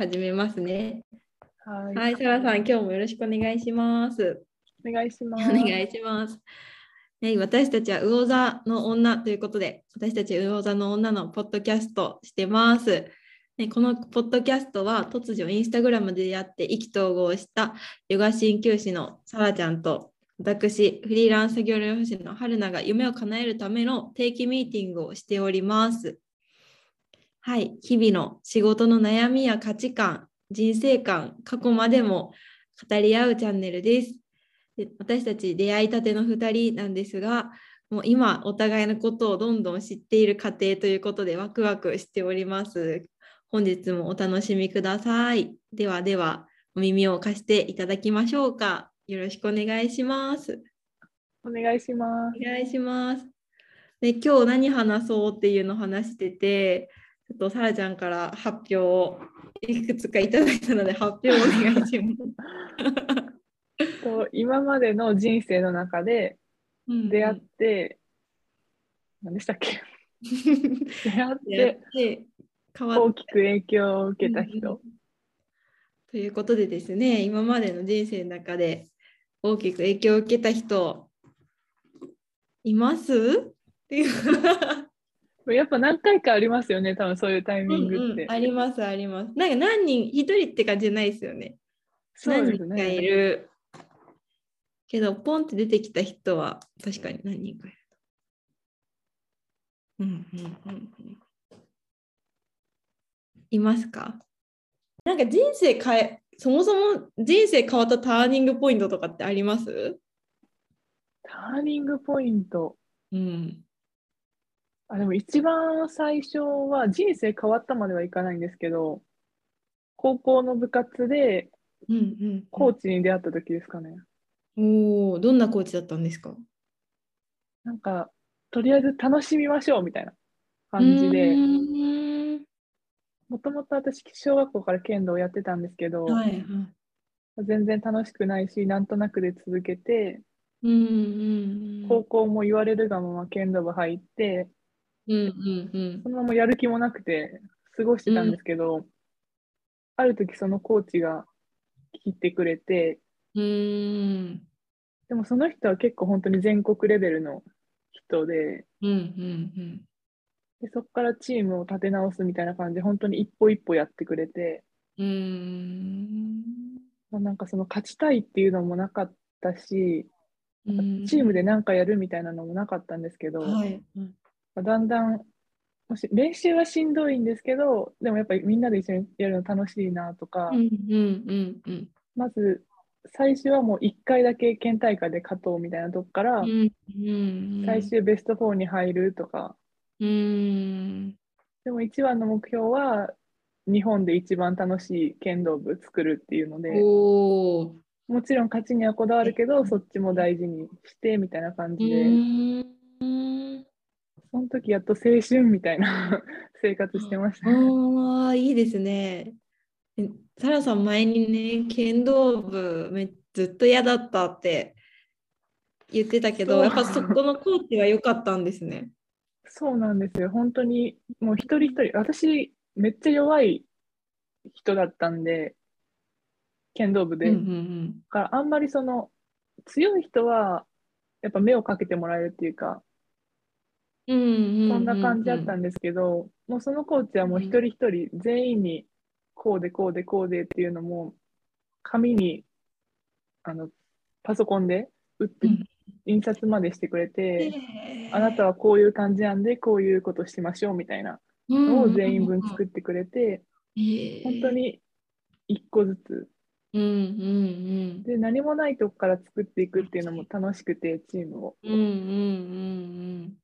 始めますね。はい。はい、サラさん、今日もよろしくお願いします。お願いしまおす。願いします。ね、私たちは魚座の女ということで、私たち魚座の女のポッドキャストしてます。ね、このポッドキャストは突如インスタグラムで出会って意気投合したヨガ鍼灸師のサラちゃんと私、フリーランス作業療法士の春菜が夢を叶えるための定期ミーティングをしております。はい、日々の仕事の悩みや価値観、人生観、過去までも語り合うチャンネルです。で私たち出会いたての2人なんですが、もう今お互いのことをどんどん知っている過程ということでワクワクしております。本日もお楽しみください。ではでは、お耳を貸していただきましょうか。よろしくお願いします。お願いします。お願いします。で今日何話そうっていうのを話してて、ちょっとさらちゃんから発表をいくつかいただいたので発表をお願いします。と今までの人生の中でうん出会って、何でしたっけ？出会って大きく影響を受けたうん人。ということでですね、今までの人生の中で大きく影響を受けた人います？っていうやっぱ何回かありますよね、多分そういうタイミングって。うんうんありますあります。なんか何人、一人って感じじゃないですよね。そうです何人かいね。る。けど、ポンって出てきた人は確かに何人かいる。うんうんうんうん。いますか？なんか人生変え、そもそも人生変わったターニングポイントとかってあります？ターニングポイント。うん。あ、でも一番最初は人生変わったまではいかないんですけど、高校の部活でうんうんコーチに出会った時ですかね。おお、どんなコーチだったんですか？なんか、とりあえず楽しみましょうみたいな感じうで、もともと私、小学校から剣道をやってたんですけど、はいはい。全然楽しくないし、なんとなくで続けて、うんうんうん。高校も言われるがまま剣道部入って、うんうんうんそのままやる気もなくて過ごしてたんですけど、ある時そのコーチが聞いてくれて、うーんでもその人は結構本当に全国レベルの人で、うんうんでそこからチームを立て直すみたいな感じで、本当に一歩一歩やってくれて、うん。なんかその勝ちたいっていうのもなかったし、うんチームで何かやるみたいなのもなかったんですけど、はい。まあだんだん、もし練習はしんどいんですけど、でもやっぱりみんなで一緒にやるの楽しいなとか、うんうんうんうんまず最初はもう1回だけ県大会で勝とうみたいなとこから、うんうん。最終ベスト4に入るとか、うん。でも一番の目標は日本で一番楽しい剣道部作るっていうので。もちろん勝ちにはこだわるけど、そっちも大事にしてみたいな感うじで、ーん。その時やっと青春みたいな 生活してました。ああ、いいですね。えサラさん、前にね、剣道部めずっと嫌だったって言ってたけど、やっぱそこのコーチは良かったんですね。そうなんですよ。本当に、もう一人一人、私、めっちゃ弱い人だったんで、剣道部で。うんうんだからあんまりその、強い人は、やっぱ目をかけてもらえるっていうか、うんうんうんうんそんな感じだったんですけど、もうそのコーチはもう一人一人全員にこうでこうでこうでっていうのも紙にあのパソコンで打ってうん。印刷までしてくれて、へーあなたはこういう感じなんでこういうことしましょうみたいなのを全員分作ってくれて、本当。に一個ずつ。うんうんで何もないとこから作っていくっていうのも楽しくてチームを。うん。うんうん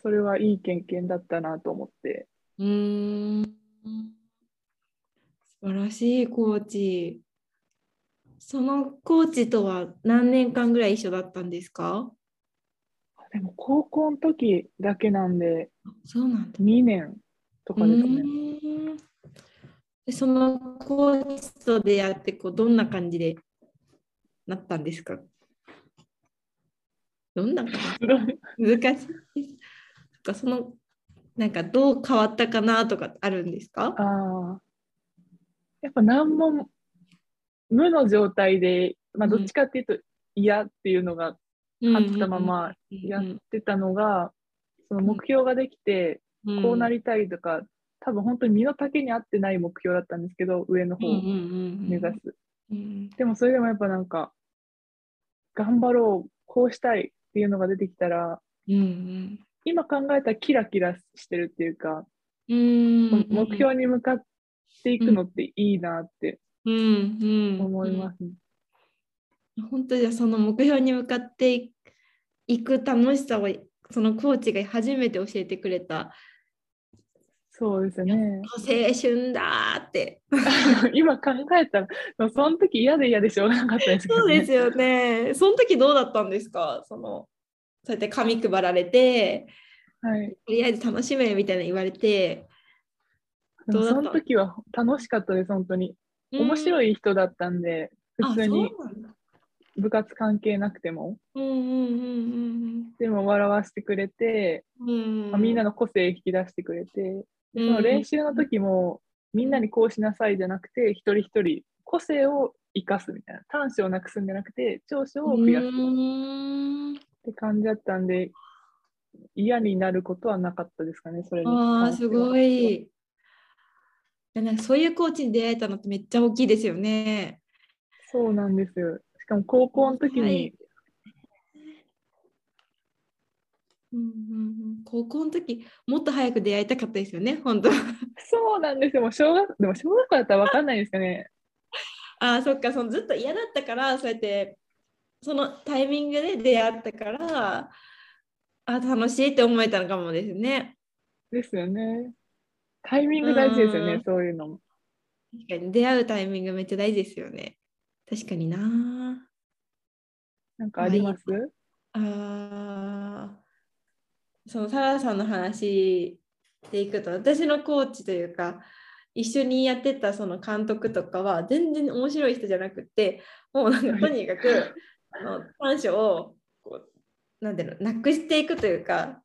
それはいい経験だったなと思ってうん。素晴らしいコーチ。そのコーチとは何年間ぐらい一緒だったんですか？でも高校の時だけなんでそうなんだ。2年とかですね。でそのコーチと出会ってこうどんな感じでなったんですか？どんな感じ？難しいかそのなんかどう変わったかなとかあるんですか？ああ。やっぱ何も無の状態で、まあ、どっちかっていうと嫌っていうのが勝ったままやってたのが、その目標ができて、こうなりたいとか、多分本当に身の丈に合ってない目標だったんですけど、上の方を目指す。でもそれでもやっぱなんか、頑張ろう、こうしたいっていうのが出てきたら、うんうん、今考えたらキラキラしてるっていうか、うん目標に向かっていくのっていいなって思います、本当じゃその目標に向かっていく楽しさをそのコーチが初めて教えてくれたそうですね。青春だって。今考えたら、その時嫌で嫌でしょうがなかったですけど、ね、そうですよね。その時どうだったんですか？そのそうやって紙配られて、はい、とりあえず楽しめみたいな言われて。どうその時は楽しかったです、本当に。面白い人だったんで、普通に部活関係なくても。でも笑わせてくれて、まあ、みんなの個性引き出してくれて、その練習の時も、みんなにこうしなさいじゃなくて、一人一人個性を生かすみたいな。短所をなくすんじゃなくて、長所を増やすって感じだったんで、嫌になることはなかったですかね、それにああ、すごい。なんかそういうコーチに出会えたのってめっちゃ大きいですよね。そうなんですよ。しかも高校の時に、はいうんうんうん、高校の時もっと早く出会いたかったですよね、本当。そうなんですよ。もう小学でも小学校だったら分かんないですかね。ああ、そっか、そのずっと嫌だったから、そうやってそのタイミングで出会ったから、あ楽しいって思えたのかもですね。ですよね。タイミング大事ですよね、そういうのも。確かに出会うタイミングめっちゃ大事ですよね。確かにな。なんかあります、ああそのサラさんの話でいくと私のコーチというか一緒にやってたその監督とかは全然面白い人じゃなくてもうなんかとにかく あの短所をこうなんていうのなくしていくというか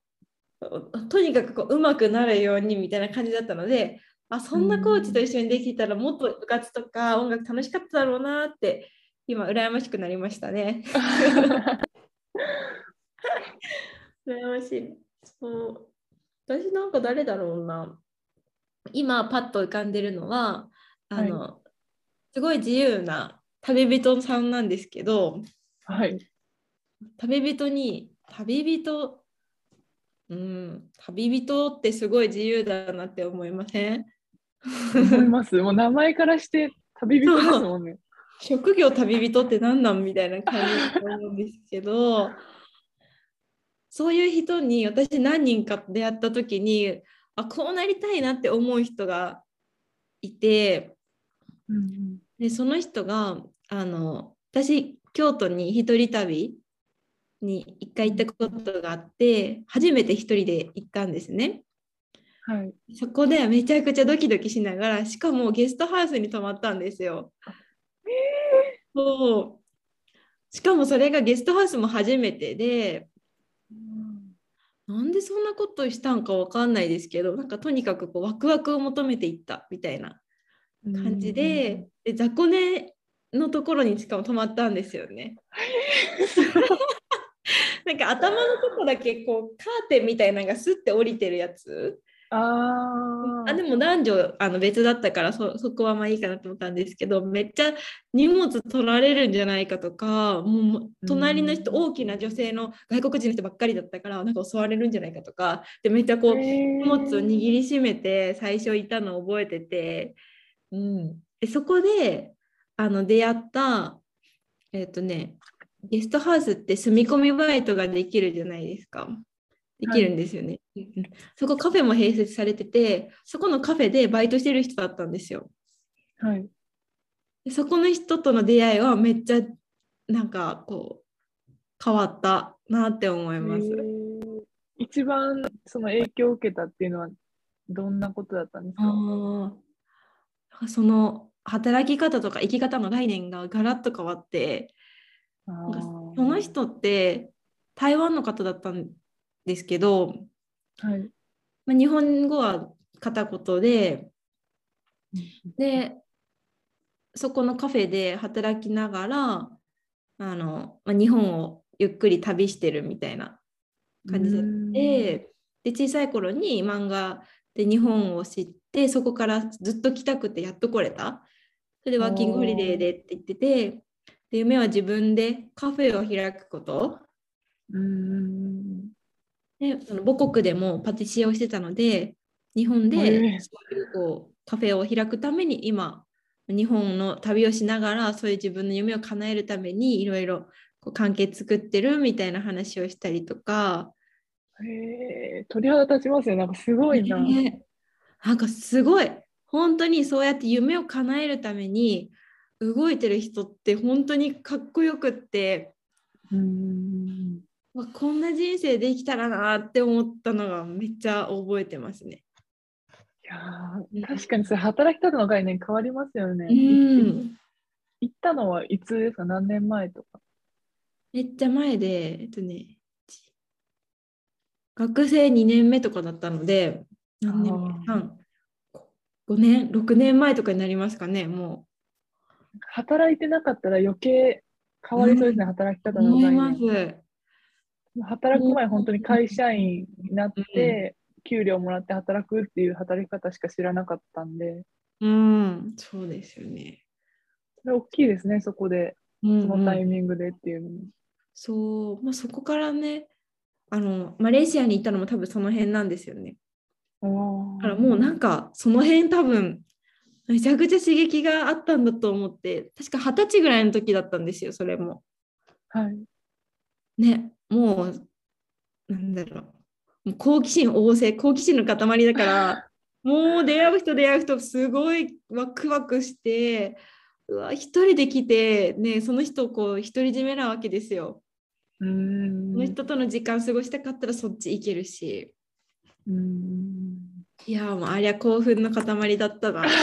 とにかくこう上手くなるようにみたいな感じだったのであそんなコーチと一緒にできたらもっと部活とか音楽楽しかっただろうなって今羨ましくなりましたね。羨ましい。そう私なんか誰だろうな。今パッと浮かんでるのはあの、はい、すごい自由な旅人さんなんですけど、はい、旅人に旅人うん旅人ってすごい自由だなって思いません？思います。もう名前からして旅人ですもんね。職業旅人って何なんみたいな感じだと思うんですけどそういう人に私何人か出会った時にあこうなりたいなって思う人がいて、うんうん、でその人があの私京都に一人旅に一回行ったことがあって初めて一人で行ったんですね。はい、そこでめちゃくちゃドキドキしながらしかもゲストハウスに泊まったんですよ。えー、そう。しかもそれがゲストハウスも初めてで、うん、なんでそんなことしたんかわかんないですけどなんかとにかくこうワクワクを求めていったみたいな感じで,、で雑魚寝のところにしかも泊まったんですよね。なんか頭のとこだけこうカーテンみたいなのがスッて降りてるやつ。ああでも男女あの別だったからそそこはまあいいかなと思ったんですけどめっちゃ荷物取られるんじゃないかとかもう隣の人、大きな女性の外国人の人ばっかりだったからなんか襲われるんじゃないかとかでめっちゃこう荷物を握りしめて最初いたのを覚えてて、うん、でそこであの出会ったえっ、ー、とねゲストハウスって住み込みバイトができるじゃないですか。できるんですよね。はい、そこカフェも併設されてて、そこのカフェでバイトしてる人だったんですよ。はい。でそこの人との出会いはめっちゃなんかこう変わったなって思います。一番その影響を受けたっていうのはどんなことだったんですかその働き方とか生き方の概念がガラッと変わってその人って台湾の方だったんですけど、はい。まあ、日本語は片言ででそこのカフェで働きながらあの、まあ、日本をゆっくり旅してるみたいな感じでで小さい頃に漫画で日本を知ってそこからずっと来たくてやっと来れたそれでワーキングホリデーでって言っててで夢は自分でカフェを開くことでその母国でもパティシエをしてたので日本でそういうこうカフェを開くために今日本の旅をしながらそういう自分の夢を叶えるためにいろいろ関係作ってるみたいな話をしたりとか。へえ鳥肌立ちますね。なんかすごいな。なんかすごい。本当にそうやって夢を叶えるために動いてる人って本当にかっこよくって、うんこんな人生できたらなって思ったのがめっちゃ覚えてますね。いや確かにそれ働き方の概念変わりますよね。うん、行ったのはいつですか？何年前とかめっちゃ前で、えっとね、学生2年目とかだったので、何年目 ?3、5年、6年前とかになりますかね、もう。働いてなかったら余計変わりそうですね、うん、働き方の概念。働く前、本当に会社員になって、給料もらって働くっていう働き方しか知らなかったんで。うん、そうですよね。それ大きいですね、そこで、そのタイミングでっていうのも。そう、まあ、そこからね、あのマレーシアに行ったのも多分その辺なんですよね。だからもうなんかその辺多分めちゃくちゃ刺激があったんだと思って確か二十歳ぐらいの時だったんですよそれも。はい。ねもうなんだろう好奇心旺盛好奇心の塊だから もう出会う人出会う人すごいワクワクしてうわ一人で来て、ね、その人をこう独り占めなわけですよ。うんその人との時間過ごしたかったらそっち行けるし。うんいやもうありゃ興奮の塊だったな。そ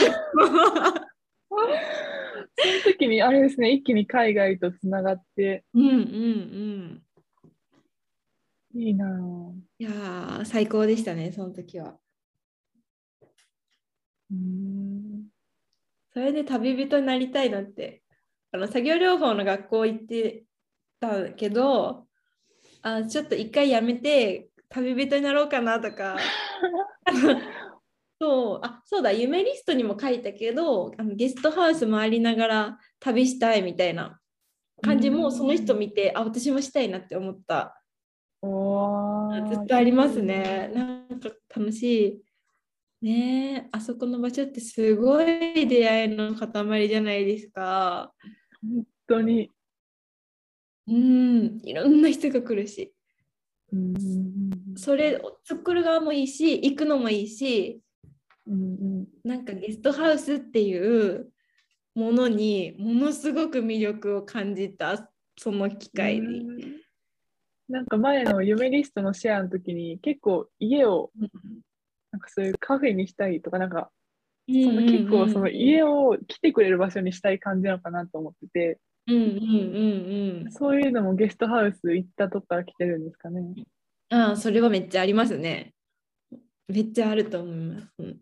の時にあれですね一気に海外とつながって。うんうんうんいいないや最高でしたね、その時は。うんそれで旅人になりたいなって。あの作業療法の学校行ってたけど、あちょっと一回やめて旅人になろうかなとか。そうあそうだ夢リストにも書いたけどあのゲストハウス回りながら旅したいみたいな感じもその人見てあ私もしたいなって思ったずっとありますね。なんか楽しい。ねあそこの場所ってすごい出会いの塊じゃないですか。本当に。うん、いろんな人が来るし。うんそれを作る側もいいし、行くのもいいし、うんなんかゲストハウスっていうものにものすごく魅力を感じたその機会に。なんか前の夢リストのシェアの時に結構家をなんかそういうカフェにしたいとかなんかその結構その家を来てくれる場所にしたい感じなのかなと思ってて、うんうんうんうん、そういうのもゲストハウス行ったとこから来てるんですかね。ああそれはめっちゃありますね。めっちゃあると思います。うん、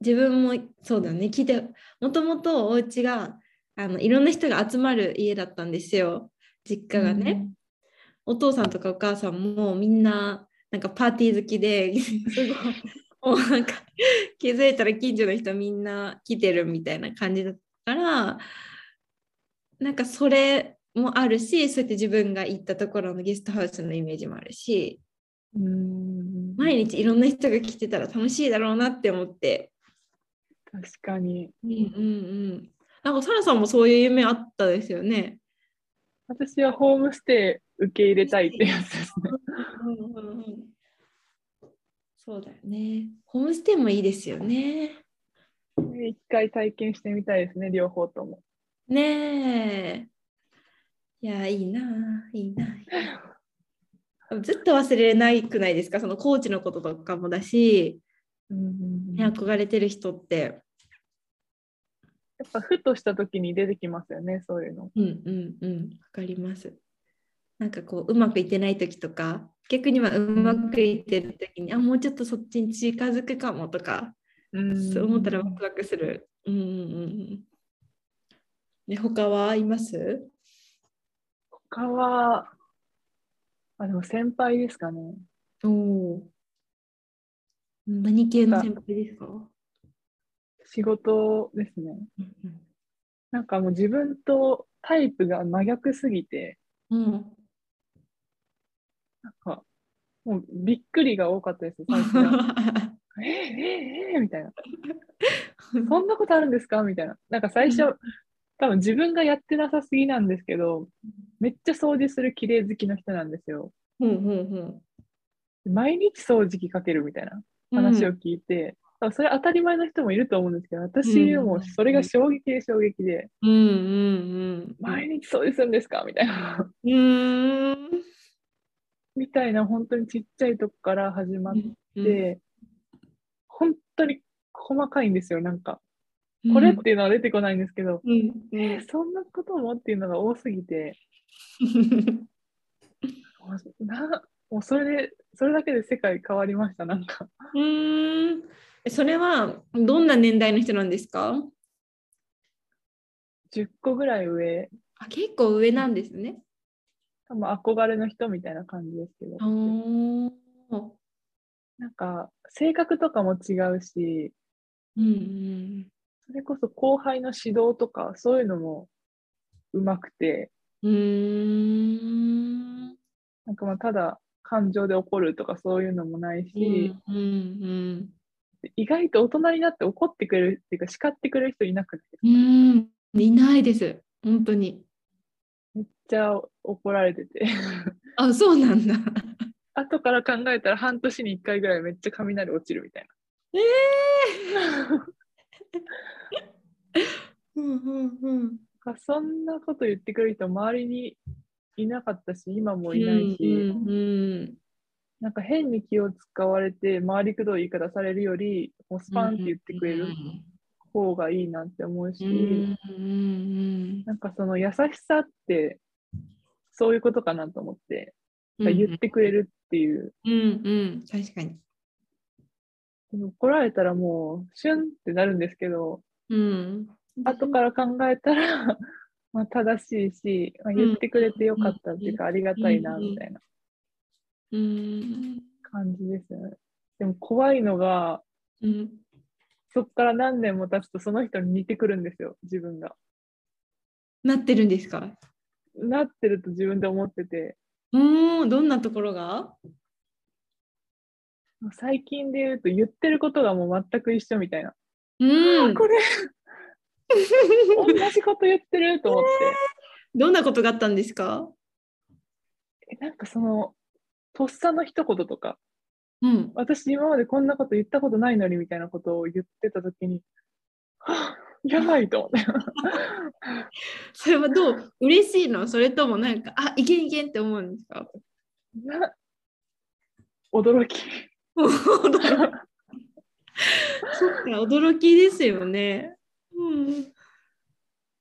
自分もそうだね聞いてもともとお家があのいろんな人が集まる家だったんですよ実家がね。うんお父さんとかお母さんもみんななんかパーティー好きで すごいもうなんか気づいたら近所の人みんな来てるみたいな感じだったからなんかそれもあるしそうやって自分が行ったところのゲストハウスのイメージもあるしうん毎日いろんな人が来てたら楽しいだろうなって思って確かにうんうんうんなんかサラさんもそういう夢あったですよね？私はホームステイ受け入れたいってやつですね。そうだよね。ホームステイもいいですよね。一回体験してみたいですね、両方とも。ねえ。いや、いいな、いいな。ずっと忘れないくないですか、そのコーチのこととかもだし、うんうんうん、憧れてる人って。やっぱふとした時に出てきますよね、そういうの。うんうんうん、わかります。なんかこううまくいってない時とか逆にはうまくいってる時にあもうちょっとそっちに近づくかもとか、うん、そう思ったらワクワクする。うんうんね、他はいます？他は、あ、でも先輩ですかね。おお。何系の先輩ですか？仕事ですね。なんかもう自分とタイプが真逆すぎて、うん、なんかもうびっくりが多かったです、最初は。えー、えー、えー、みたいな。そんなことあるんですか？みたいな。なんか最初、多分自分がやってなさすぎなんですけど、めっちゃ掃除する綺麗好きの人なんですよ。うんうんうん、毎日掃除機かけるみたいな話を聞いて、うん、それ当たり前の人もいると思うんですけど、私もそれが衝撃で衝撃で、うんうんうん、毎日掃除するんですかみたいな。うんみたいな、本当にちっちゃいとこから始まって、うん本当に細かいんですよ、なんか。これっていうのは出てこないんですけど、うん、えー、そんなこともっていうのが多すぎて、なもうそれで、それだけで世界変わりました、なんか。うんそれはどんな年代の人なんですか ?10 個ぐらい上。あ結構上なんですね。多分憧れの人みたいな感じですけど。なんか性格とかも違うし、うんうん、それこそ後輩の指導とかそういうのもうまくて、うん。なんかまあただ感情で怒るとかそういうのもないし、うんうんうん、意外と大人になって怒ってくれるっていうか叱ってくれる人いなくてうん。いないです。本当に。めっちゃ怒られてて。あそうなんだ。後から考えたら半年に1回ぐらいめっちゃ雷落ちるみたいな。ええーうんうんうん。そんなこと言ってくれる人周りにいなかったし今もいないし、うんうんうん、なんか変に気を使われて回りくどい言い方されるよりもうスパンって言ってくれる方がいいなって思うし、うんうん、なんかその優しさってそういうことかなと思って、うんうん、言ってくれるっていう。うんうん、確かに。怒られたらもうシュンってなるんですけど、うん、後から考えたら まあ、正しいし、まあ、言ってくれてよかったっていうか、ありがたいなみたいな。感じですよね。でも怖いのが、うん、そっから何年も経つとその人に似てくるんですよ、自分が。なってるんですか？なってると自分で思ってて。うん、どんなところが？最近で言うと言ってることがもう全く一緒みたいな。うん、これ同じこと言ってると思って。どんなことがあったんですか？えなんかその、とっさの一言とか、うん、私今までこんなこと言ったことないのにみたいなことを言ってたときに、はあ、やばいと思って。それはどう嬉しいの？それともなんか、あいけんいけんって思うんですか？驚き。驚き。そっか、驚きですよね。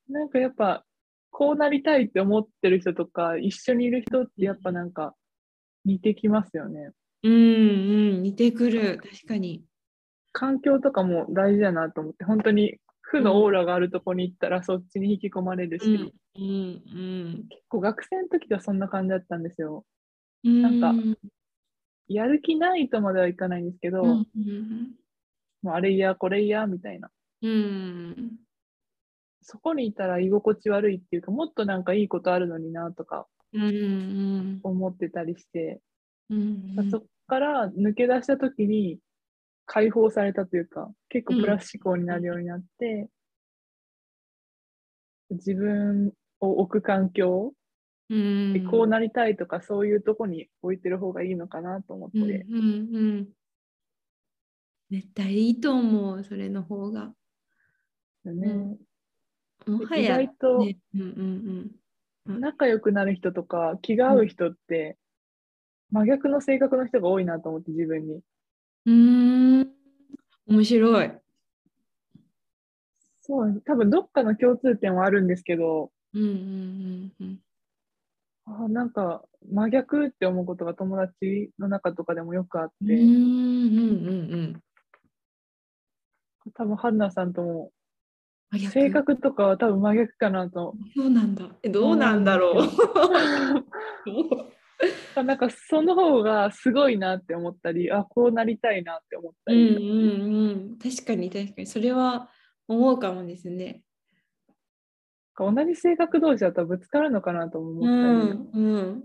なんかやっぱこうなりたいって思ってる人とか一緒にいる人ってやっぱなんか似てきますよね。うんうん似てくる確かに。環境とかも大事だなと思って本当に負のオーラがあるとこに行ったらそっちに引き込まれるし、うんうんうん、結構学生の時はそんな感じだったんですよ。なんかやる気ないとまではいかないんですけど、うんうん、もうあれ嫌これ嫌みたいな。うん、そこにいたら居心地悪いっていうかもっとなんかいいことあるのになとか思ってたりして、うんうん、そこから抜け出した時に解放されたというか結構プラス思考になるようになって、うん、自分を置く環境でこうなりたいとかそういうとこに置いてる方がいいのかなと思って。うんうんうん、絶対いいと思うそれの方が。よね。もはや、意外と、ねうんうんうん、仲良くなる人とか気が合う人って、真逆の性格の人が多いなと思って自分に。うん面白い。そう多分どっかの共通点はあるんですけど、うんうんうんうん、あなんか真逆って思うことが友達の中とかでもよくあって、うんうんうんうん、多分春菜さんとも性格とかは多分真逆かなと。そうなんだ。えどうなんだろう？なんかその方がすごいなって思ったり、あこうなりたいなって思ったり。うんうんうん、確かに確かに、それは思うかもですね。同じ性格同士だとぶつかるのかなと思ったり。うん。うん。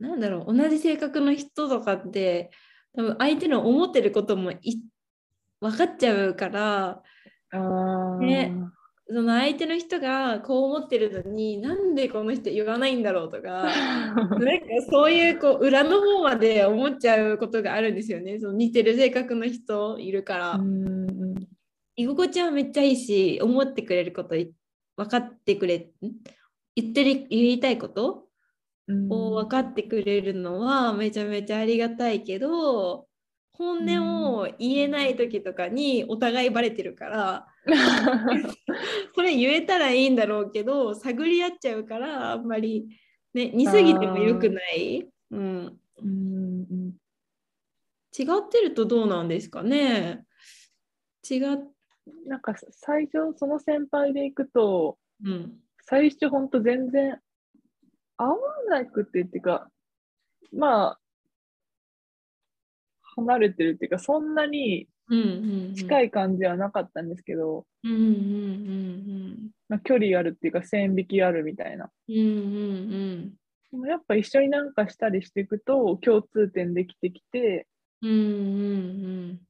なんだろう。同じ性格の人とかって多分相手の思ってることもい分かっちゃうからね、その相手の人がこう思ってるのになんでこの人言わないんだろうとか なんかそういうこう裏の方まで思っちゃうことがあるんですよね。その似てる性格の人いるから。居心地はめっちゃいいし思ってくれること分かってくれ言ってる言いたいことを分かってくれるのはめちゃめちゃありがたいけど本音を言えない時とかにお互いバレてるから これ言えたらいいんだろうけど探り合っちゃうからあんまり、ね、似すぎてもよくない、うん、うん。違ってるとどうなんですかね。違なんか最初その先輩でいくと、うん、最初ほんと全然合わなくてっていうかまあ離れてるっていうかそんなに近い感じはなかったんですけど、距離あるっていうか線引きあるみたいな。うんうんうん、でもやっぱ一緒になんかしたりしていくと共通点できてきて、うんうんうん、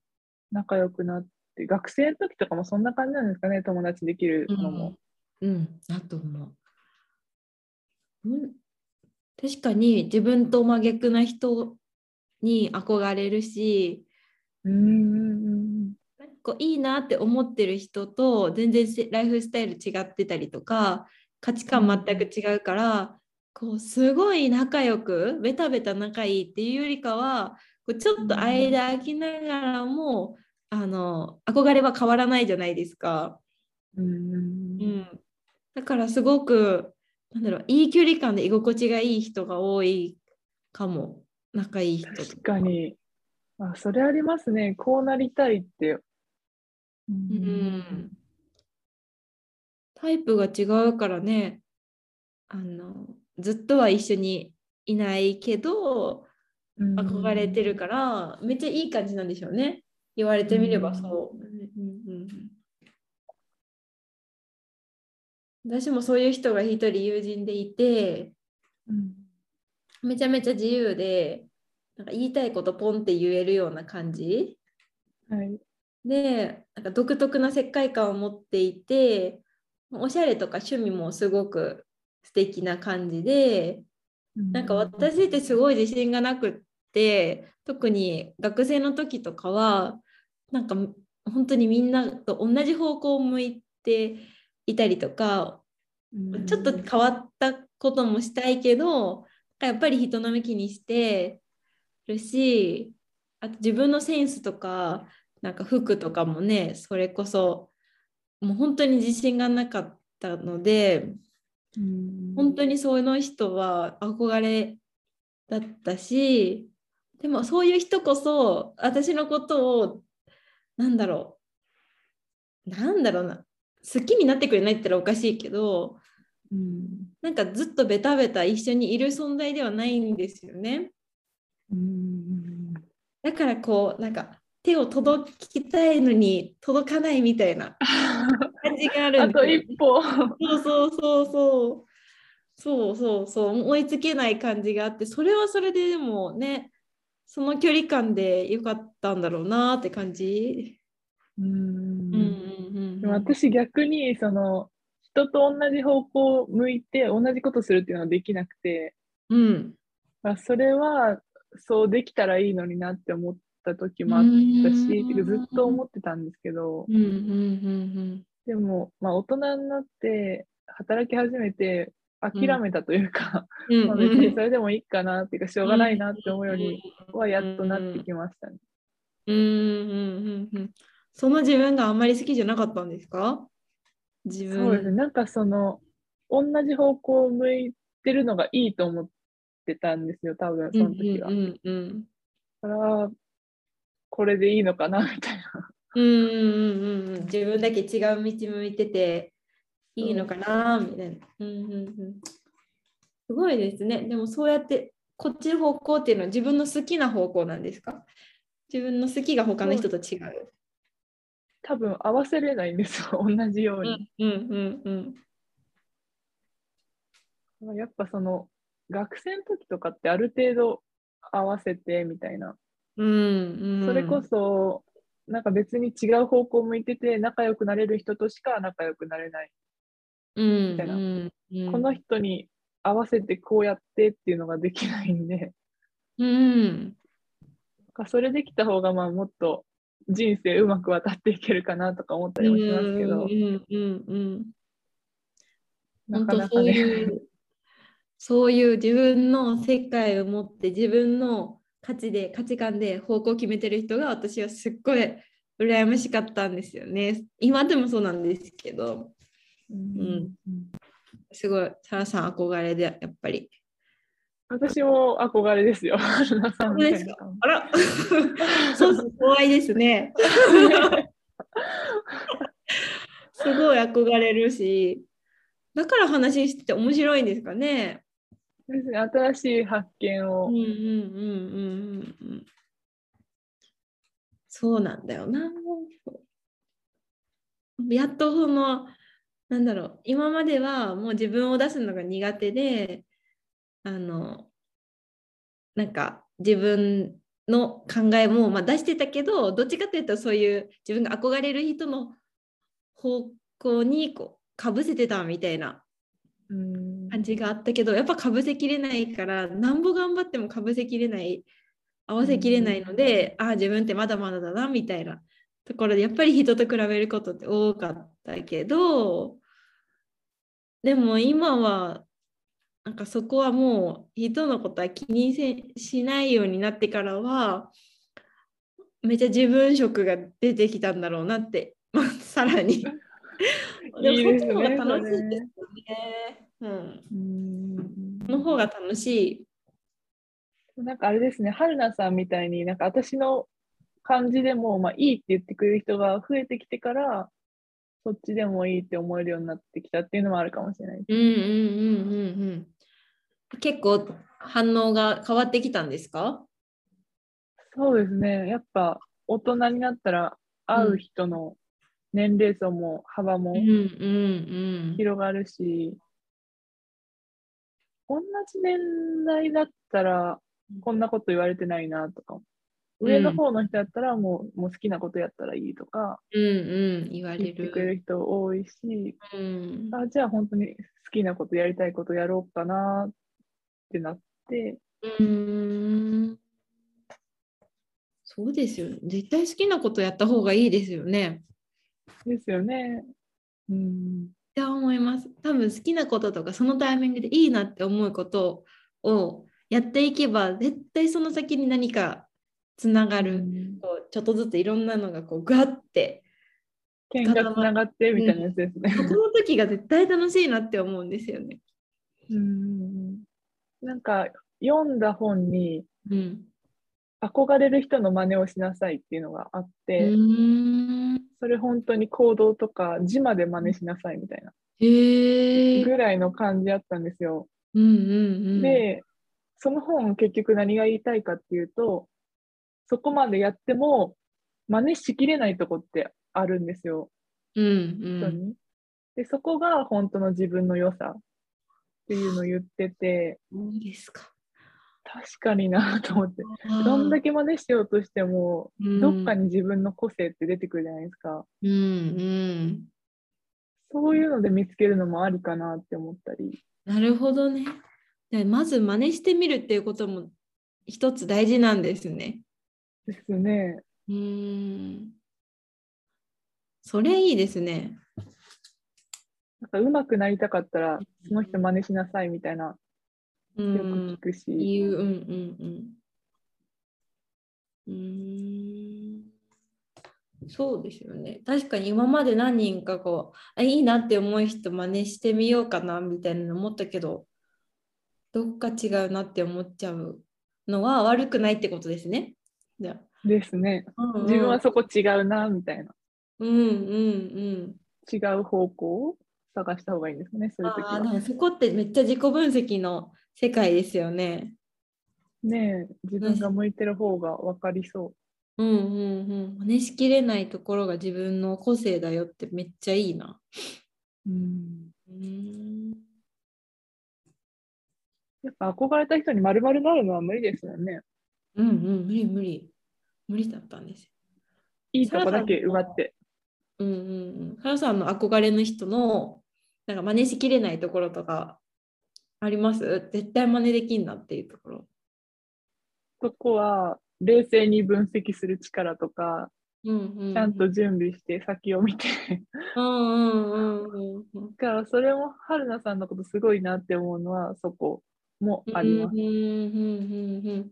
仲良くなって学生の時とかもそんな感じなんですかね友達できるのも。うん、うん、だと思う。うん、確かに自分と真逆な人に憧れるしうんなんかいいなって思ってる人と全然ライフスタイル違ってたりとか価値観全く違うから、こうすごい仲良くベタベタ仲いいっていうよりかはこうちょっと間空きながらも、あの憧れは変わらないじゃないですか。うん、うん、だからすごくなんだろういい距離感で居心地がいい人が多いかも仲いい人。確かに。あ、それありますね。こうなりたいって。うん。タイプが違うからね、あの、ずっとは一緒にいないけど、憧れてるから、めっちゃいい感じなんでしょうね。言われてみればそう。私もそういう人が一人友人でいて、うん、めちゃめちゃ自由でなんか言いたいことポンって言えるような感じ、はい、でなんか独特な世界観を持っていておしゃれとか趣味もすごく素敵な感じで、なんか私ってすごい自信がなくって特に学生の時とかはなんか本当にみんなと同じ方向を向いていたりとか、ちょっと変わったこともしたいけどやっぱり人の目気にしてるしあと自分のセンスとかなんか服とかもねそれこそもう本当に自信がなかったので、うん、本当にその人は憧れだったしでもそういう人こそ私のことをなんだろうなんだろうな好きになってくれないって言ったらおかしいけどうん、なんかずっとベタベタ一緒にいる存在ではないんですよね。うん、だからこうなんか手を届きたいのに届かないみたいな感じがあるんです、ね、あと一歩。そうそうそうそう。そうそうそう追いつけない感じがあってそれはそれででもねその距離感でよかったんだろうなって感じ。私逆にその人と同じ方向を向いて同じことするっていうのはできなくて、うん、まあ、それはそうできたらいいのになって思った時もあったし、ずっと思ってたんですけど、でも、まあ、大人になって働き始めて諦めたというか、うん、まあ別にそれでもいいかなっていうかしょうがないなって思うようにはやっとなってきましたね。うんうんうんうん、その自分があんまり好きじゃなかったんですか？自分。そうですね。なんかその同じ方向を向いてるのがいいと思ってたんですよ多分その時は、うんうんうん。うん、だからこれでいいのかなみたいな。うんうんうん、自分だけ違う道向いてていいのかなみたいな、うんうんうん。すごいですね。でもそうやってこっちの方向っていうのは自分の好きな方向なんですか？自分の好きが他の人と違う。多分合わせれないんですよ、同じように。うんうんうんうん、やっぱその学生の時とかってある程度合わせてみたいな。うんうん、それこそなんか別に違う方向向いてて仲良くなれる人としか仲良くなれない。みたいな、うんうん、この人に合わせてこうやってっていうのができないんで。うん。それできた方がまあもっと人生うまく渡っていけるかなとか思ったりもしますけど。うんうんうん、なかなかね。そういう自分の世界を持って自分の価値で価値観で方向を決めてる人が私はすっごい羨ましかったんですよね。今でもそうなんですけど。うん、うん、すごい、サラさん憧れで、やっぱり。私も憧れですよ。ですか。あら、そうそう、怖いですね。すごい憧れるし、だから話してて面白いんですかね。ですね、新しい発見を。うんうんうんうんうん。そうなんだよな。やっとその、なんだろう、今まではもう自分を出すのが苦手で、あの、なんか自分の考えもまあ出してたけど、どっちかというとそういう自分が憧れる人の方向にこうかぶせてたみたいな感じがあったけどやっぱかぶせきれないからなんぼ頑張ってもかぶせきれない合わせきれないので、ああ自分ってまだまだだなみたいなところでやっぱり人と比べることって多かったけどでも今はなんかそこはもう人のことは気にしないようになってからはめっちゃ自分色が出てきたんだろうなって、まあ、さらに でもそっちの方が楽しいですよね。うん。の方が楽しい。なんかあれですね、春菜さんみたいになんか私の感じでも、まあ、いいって言ってくれる人が増えてきてから、そっちでもいいって思えるようになってきたっていうのもあるかもしれない。うんうんうんうんうん。結構反応が変わってきたんですか？そうですね。やっぱ大人になったら会う人の年齢層も幅も広がるし、同じ年代だったらこんなこと言われてないなとか、上の方の人やったらもう,、もう好きなことやったらいいとか、うんうん、言われる。言ってくれる人多いし、うん、あじゃあ本当に好きなことやりたいことやろうかなってなって。うんそうですよ、ね。絶対好きなことやった方がいいですよね。ですよね。うん。って思います。多分好きなこととかそのタイミングでいいなって思うことをやっていけば絶対その先に何かつながる、うん、こうちょっとずついろんなのがこうグワッて点がつながってみたいなやつですね。うん、その時が絶対楽しいなって思うんですよね。うん。なんか読んだ本に、うん、憧れる人の真似をしなさいっていうのがあって、それ本当に行動とか字まで真似しなさいみたいなぐらいの感じあったんですよ。うんうんうん、でその本結局何が言いたいかっていうとそこまでやっても真似しきれないとこってあるんですよ。うんうん、人にでそこが本当の自分の良さっていうのを言ってて。いいですか確かになと思って、どんだけ真似しようとしても、うん、どっかに自分の個性って出てくるじゃないですか。うんうん、そういうので見つけるのもありかなって思ったり。なるほどね。でまず真似してみるっていうことも一つ大事なんですね。ですね。うん。それいいですね。なんか上手くなりたかったら、その人真似しなさいみたいなよく聞くし。言う、うんうんうん。うんそうですよね。確かに今まで何人かこう、あいいなって思う人真似してみようかなみたいなの思ったけど、どっか違うなって思っちゃうのは悪くないってことですね。じゃですね、うんうん、自分はそこ違うなみたいな。うんうんうん。違う方向を探した方がいいんですね、そういう時は。あそこってめっちゃ自己分析の世界ですよね。ねえ、自分が向いてる方が分かりそう。うんうんうん。真似しきれないところが自分の個性だよってめっちゃいいな。うん。うんやっぱ憧れた人に丸々なるのは無理ですよね。うんうん、無理無理。無理だったんですよ。いいとこだけ奪って。うんうんうん。カナさんの憧れの人のなんか真似しきれないところとかあります？絶対真似できんなっていうところ。そこは冷静に分析する力とか、うんうんうん、ちゃんと準備して先を見てうんうんうんうん。だからそれも春菜さんのことすごいなって思うのはそこもあります。うんうんうんうん、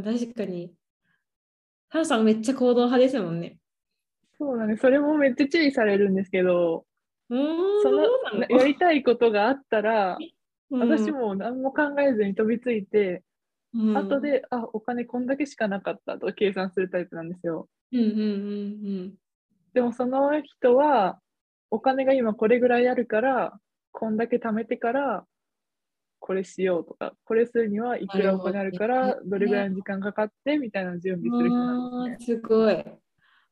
確かに。春さんめっちゃ行動派ですもんね。そうだね、それもめっちゃ注意されるんですけど、その？やりたいことがあったら、私も何も考えずに飛びついて、うん、後で、あ、お金こんだけしかなかったと計算するタイプなんですよ。うんうんうんうん、でもその人は、お金が今これぐらいあるから、こんだけ貯めてから、これしようとか、これするにはいくらお金あるから、どれぐらいの時間かかってみたいな準備する人なんですね。すごい。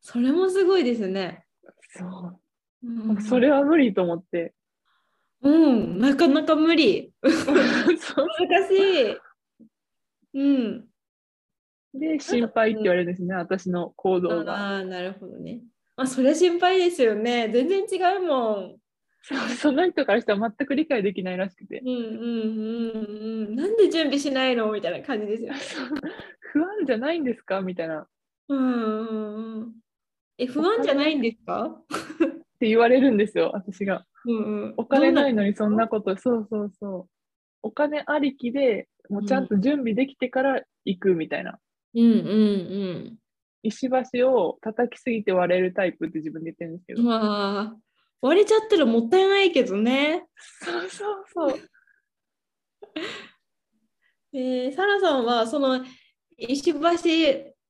それもすごいですね。そう。うん、それは無理と思って。うん、なかなか無理。難しい。うん。で、心配って言われるんですね、私の行動が。ああ、なるほどね。まあ、それ心配ですよね。全然違うもん。その人からしたら全く理解できないらしくて。うんうんうんうん。なんで準備しないのみたいな感じですよ、ね。不安じゃないんですか？みたいな。うんうんうん。え、不安じゃないんですか？って言われるんですよ、私が。うんうん、お金ないのにそんなこと、そうそうそう。お金ありきでもうちゃんと準備できてから行くみたいな。うんうんうん。石橋を叩きすぎて割れるタイプって自分で言ってるんですけど。まあ、割れちゃったらもったいないけどね。そうそうそう。えー、サラさんはその石橋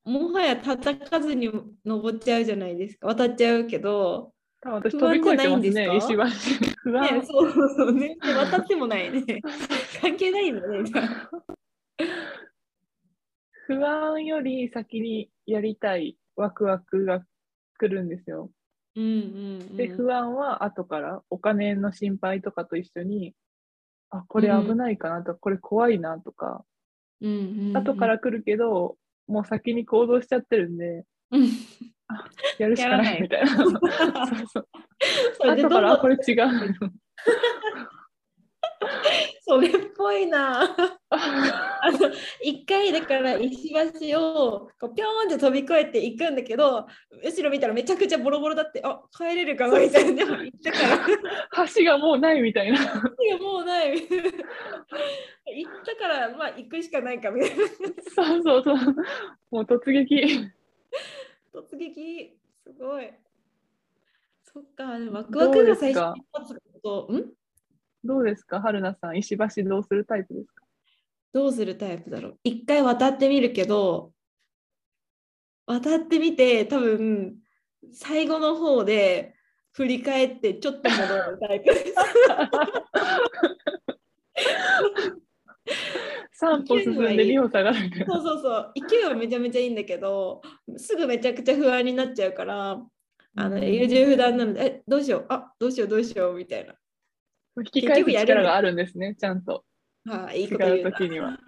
もはや叩かずに登っちゃうじゃないですか。渡っちゃうけど。私飛び越えてますね石橋。ね、そうそうね渡ってもないね。関係ないんだね。不安より先にやりたいワクワクが来るんですよ、うんうん、うん、で不安は後からお金の心配とかと一緒にあこれ危ないかなとか、うん、これ怖いなとか、うんうんうん、後から来るけどもう先に行動しちゃってるんで、やるしかないみたいな。そうそう。後からこれ違う それっぽいな。あの一回だから石橋をこうピョーンって飛び越えていくんだけど後ろ見たらめちゃくちゃボロボロだってあ帰れるかなみたいな言ったから。橋がもうないみたいな。橋がもうない。行ったからまあ行くしかないかみたいな。そうそうそう。もう突撃。突撃。すごい。そっかワクワクが最初に立つことん？どうですか？春菜さん石橋どうするタイプですか？どうするタイプだろう。一回渡ってみるけど渡ってみて多分最後の方で振り返ってちょっと戻るタイプです。3歩進んで2歩下がるそうそうそう。勢いはめちゃめちゃいいんだけどすぐめちゃくちゃ不安になっちゃうからあの優柔不断なのでえどうしよう？あどうしよう？どうしよう？みたいな引き返す力があるんですねちゃんと。はあ、いいこと言う時には。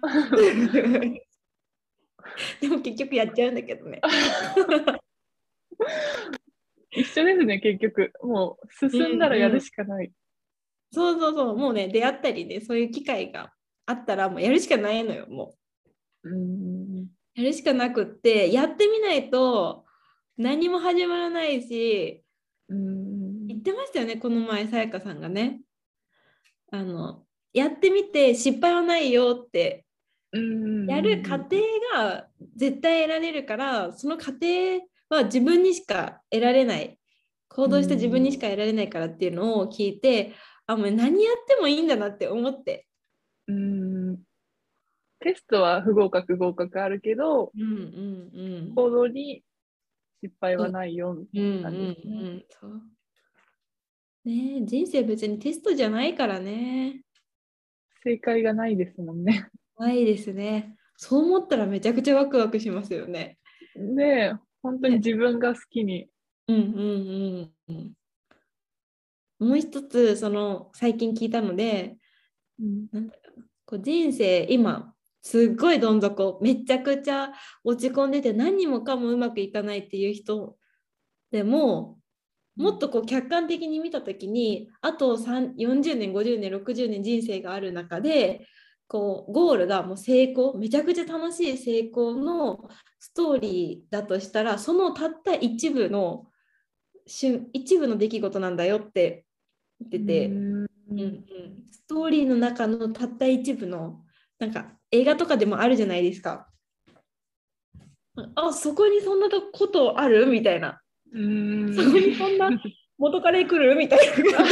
でも結局やっちゃうんだけどね。一緒ですね、結局。もう進んだらやるしかない。うんうん、そうそうそう、もうね、出会ったりね、そういう機会があったらもうやるしかないのよ、もう。うんやるしかなくって、やってみないと何も始まらないし、うん言ってましたよね、この前、さやかさんがね。あのやってみて失敗はないよってやる過程が絶対得られるからその過程は自分にしか得られない。行動して自分にしか得られないからっていうのを聞いてあもう何やってもいいんだなって思って。うん。テストは不合格合格あるけど、うんうんうん、行動に失敗はないよみたいな感じですね。うんうんうんね人生別にテストじゃないからね。正解がないですもんね。ないですね。そう思ったらめちゃくちゃワクワクしますよね。ね本当に自分が好きに。うんうんうんうん。もう一つその最近聞いたので、うん、なんだろうこう人生今すっごいどん底めちゃくちゃ落ち込んでて何もかもうまくいかないっていう人でももっとこう客観的に見た時にあと40年50年60年人生がある中でこうゴールがもう成功めちゃくちゃ楽しい成功のストーリーだとしたらそのたった一部の一部の出来事なんだよって言ってて、うんうん、ストーリーの中のたった一部のなんか映画とかでもあるじゃないですか。あそこにそんなことある？みたいな。うんそこにそんな 元カレ来る？みたいな。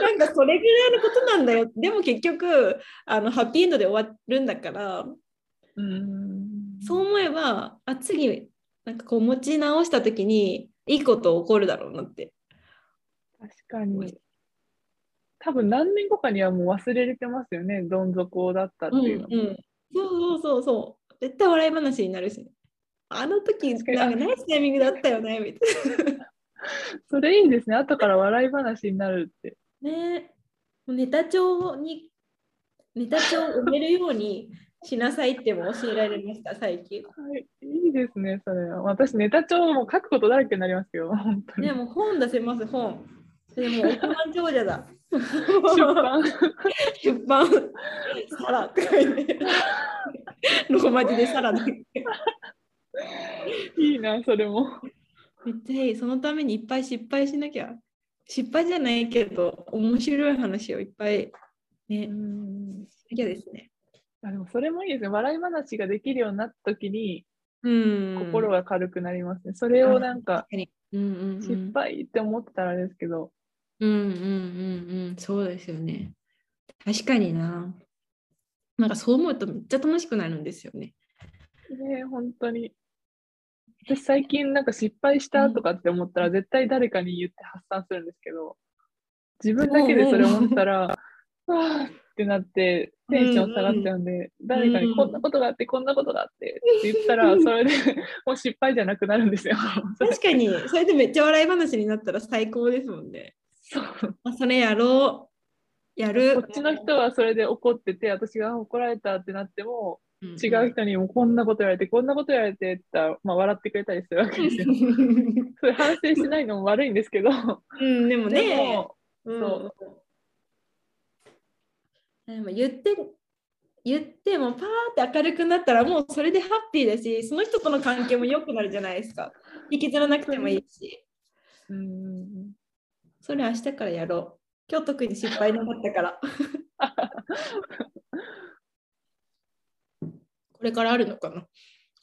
なんかそれぐらいのことなんだよ。でも結局あのハッピーエンドで終わるんだから。うんそう思えばあ次なんかこう持ち直した時にいいこと起こるだろうなって。確かに。多分何年後かにはもう忘れれてますよね、どん底だったっていうのも。うんうん、そうそうそうそう。絶対笑い話になるし、あの時なんかナイスタイミングだったよね、みたいな。それいいですね、後から笑い話になるって。ねネタ帳に、ネタ帳を埋めるようにしなさいっても教えられました、最近。はい、いいですね、それは。私、ネタ帳も書くことだらけになりますよ、本当に。でも本出せます、本。でも億万長者だ。出版。出版。サラって書いて。ローマ字でサラだけ。いいな、それも。めっちゃいい。そのためにいっぱい失敗しなきゃ。失敗じゃないけど、面白い話をいっぱいね、うんしなきゃですね。あでもそれもいいですね。笑い話ができるようになった時に、うん、心が軽くなりますね。それをなんか、失敗って思ってたらですけど、うんうんうんうん、そうですよね。確かにな。なんかそう思うとめっちゃ楽しくなるんですよね。ね本当に。私最近なんか失敗したとかって思ったら絶対誰かに言って発散するんですけど、自分だけでそれ思ったら、わあってなってテンション下がっちゃうんで、うんうん、誰かにこんなことがあってこんなことがあってって言ったら、それでもう失敗じゃなくなるんですよ。確かに、それでめっちゃ笑い話になったら最高ですもんね。そう。あそれやろう。やる。こっちの人はそれで怒ってて、私が怒られたってなっても、うんうん、違う人にもこんなこと言われて、こんなこと言われてって言ったら、まあ、笑ってくれたりするわけですよ。それ反省しないのも悪いんですけど。うん、でもね。でも、うん、そう。でも言って言ってもパーって明るくなったらもうそれでハッピーだしその人との関係も良くなるじゃないですか引きずらなくてもいいしうんそれ明日からやろう。今日特に失敗なかったから。これからあるのかな？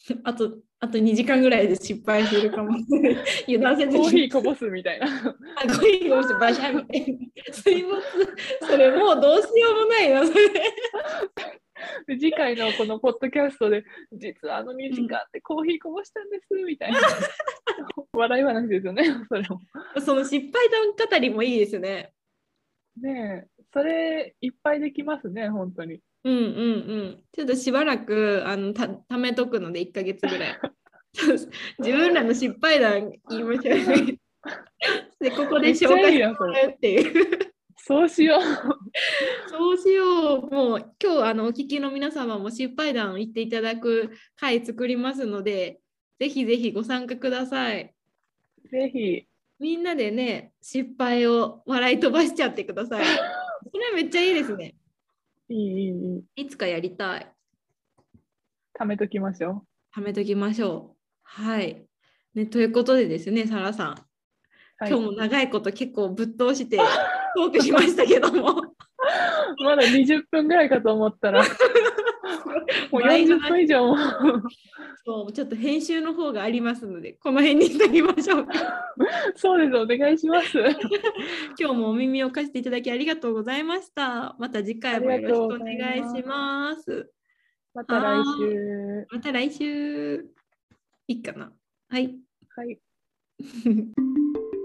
あと、あと2時間ぐらいで失敗するかも。油断せずに。コーヒーこぼすみたいな。あ、コーヒーこぼす、バシャみたいな。水没。それもうどうしようもないな、それ。で次回のこのポッドキャストで、実はあの2時間でコーヒーこぼしたんです、みたいな。笑い話ですよね、それも。その失敗談語りもいいですよね。ねえ、それいっぱいできますね、本当に。うんうんうん。ちょっとしばらくあのたためとくので、1か月ぐらい。自分らの失敗談言いましょうね。で、ここで紹介してもらうっていう。そうしよう。そうしよう。もう今日あのお聞きの皆様も失敗談を言っていただく回作りますので、ぜひぜひご参加ください。ぜひ。みんなでね、失敗を笑い飛ばしちゃってください。それはめっちゃいいですね。いい、いい、いい。いつかやりたい。貯めときましょう。貯めときましょう。はい。ね、ということでですね、サラさん。はい、今日も長いこと結構ぶっ通して トークしましたけども。まだ20分ぐらいかと思ったら、もう40分以上も。そうちょっと編集の方がありますので、この辺にしておきましょう そうです、お願いします。今日もお耳を貸していただきありがとうございました。また次回もよろしくお願いします。また来週。また来週。いいかな。はい。はい。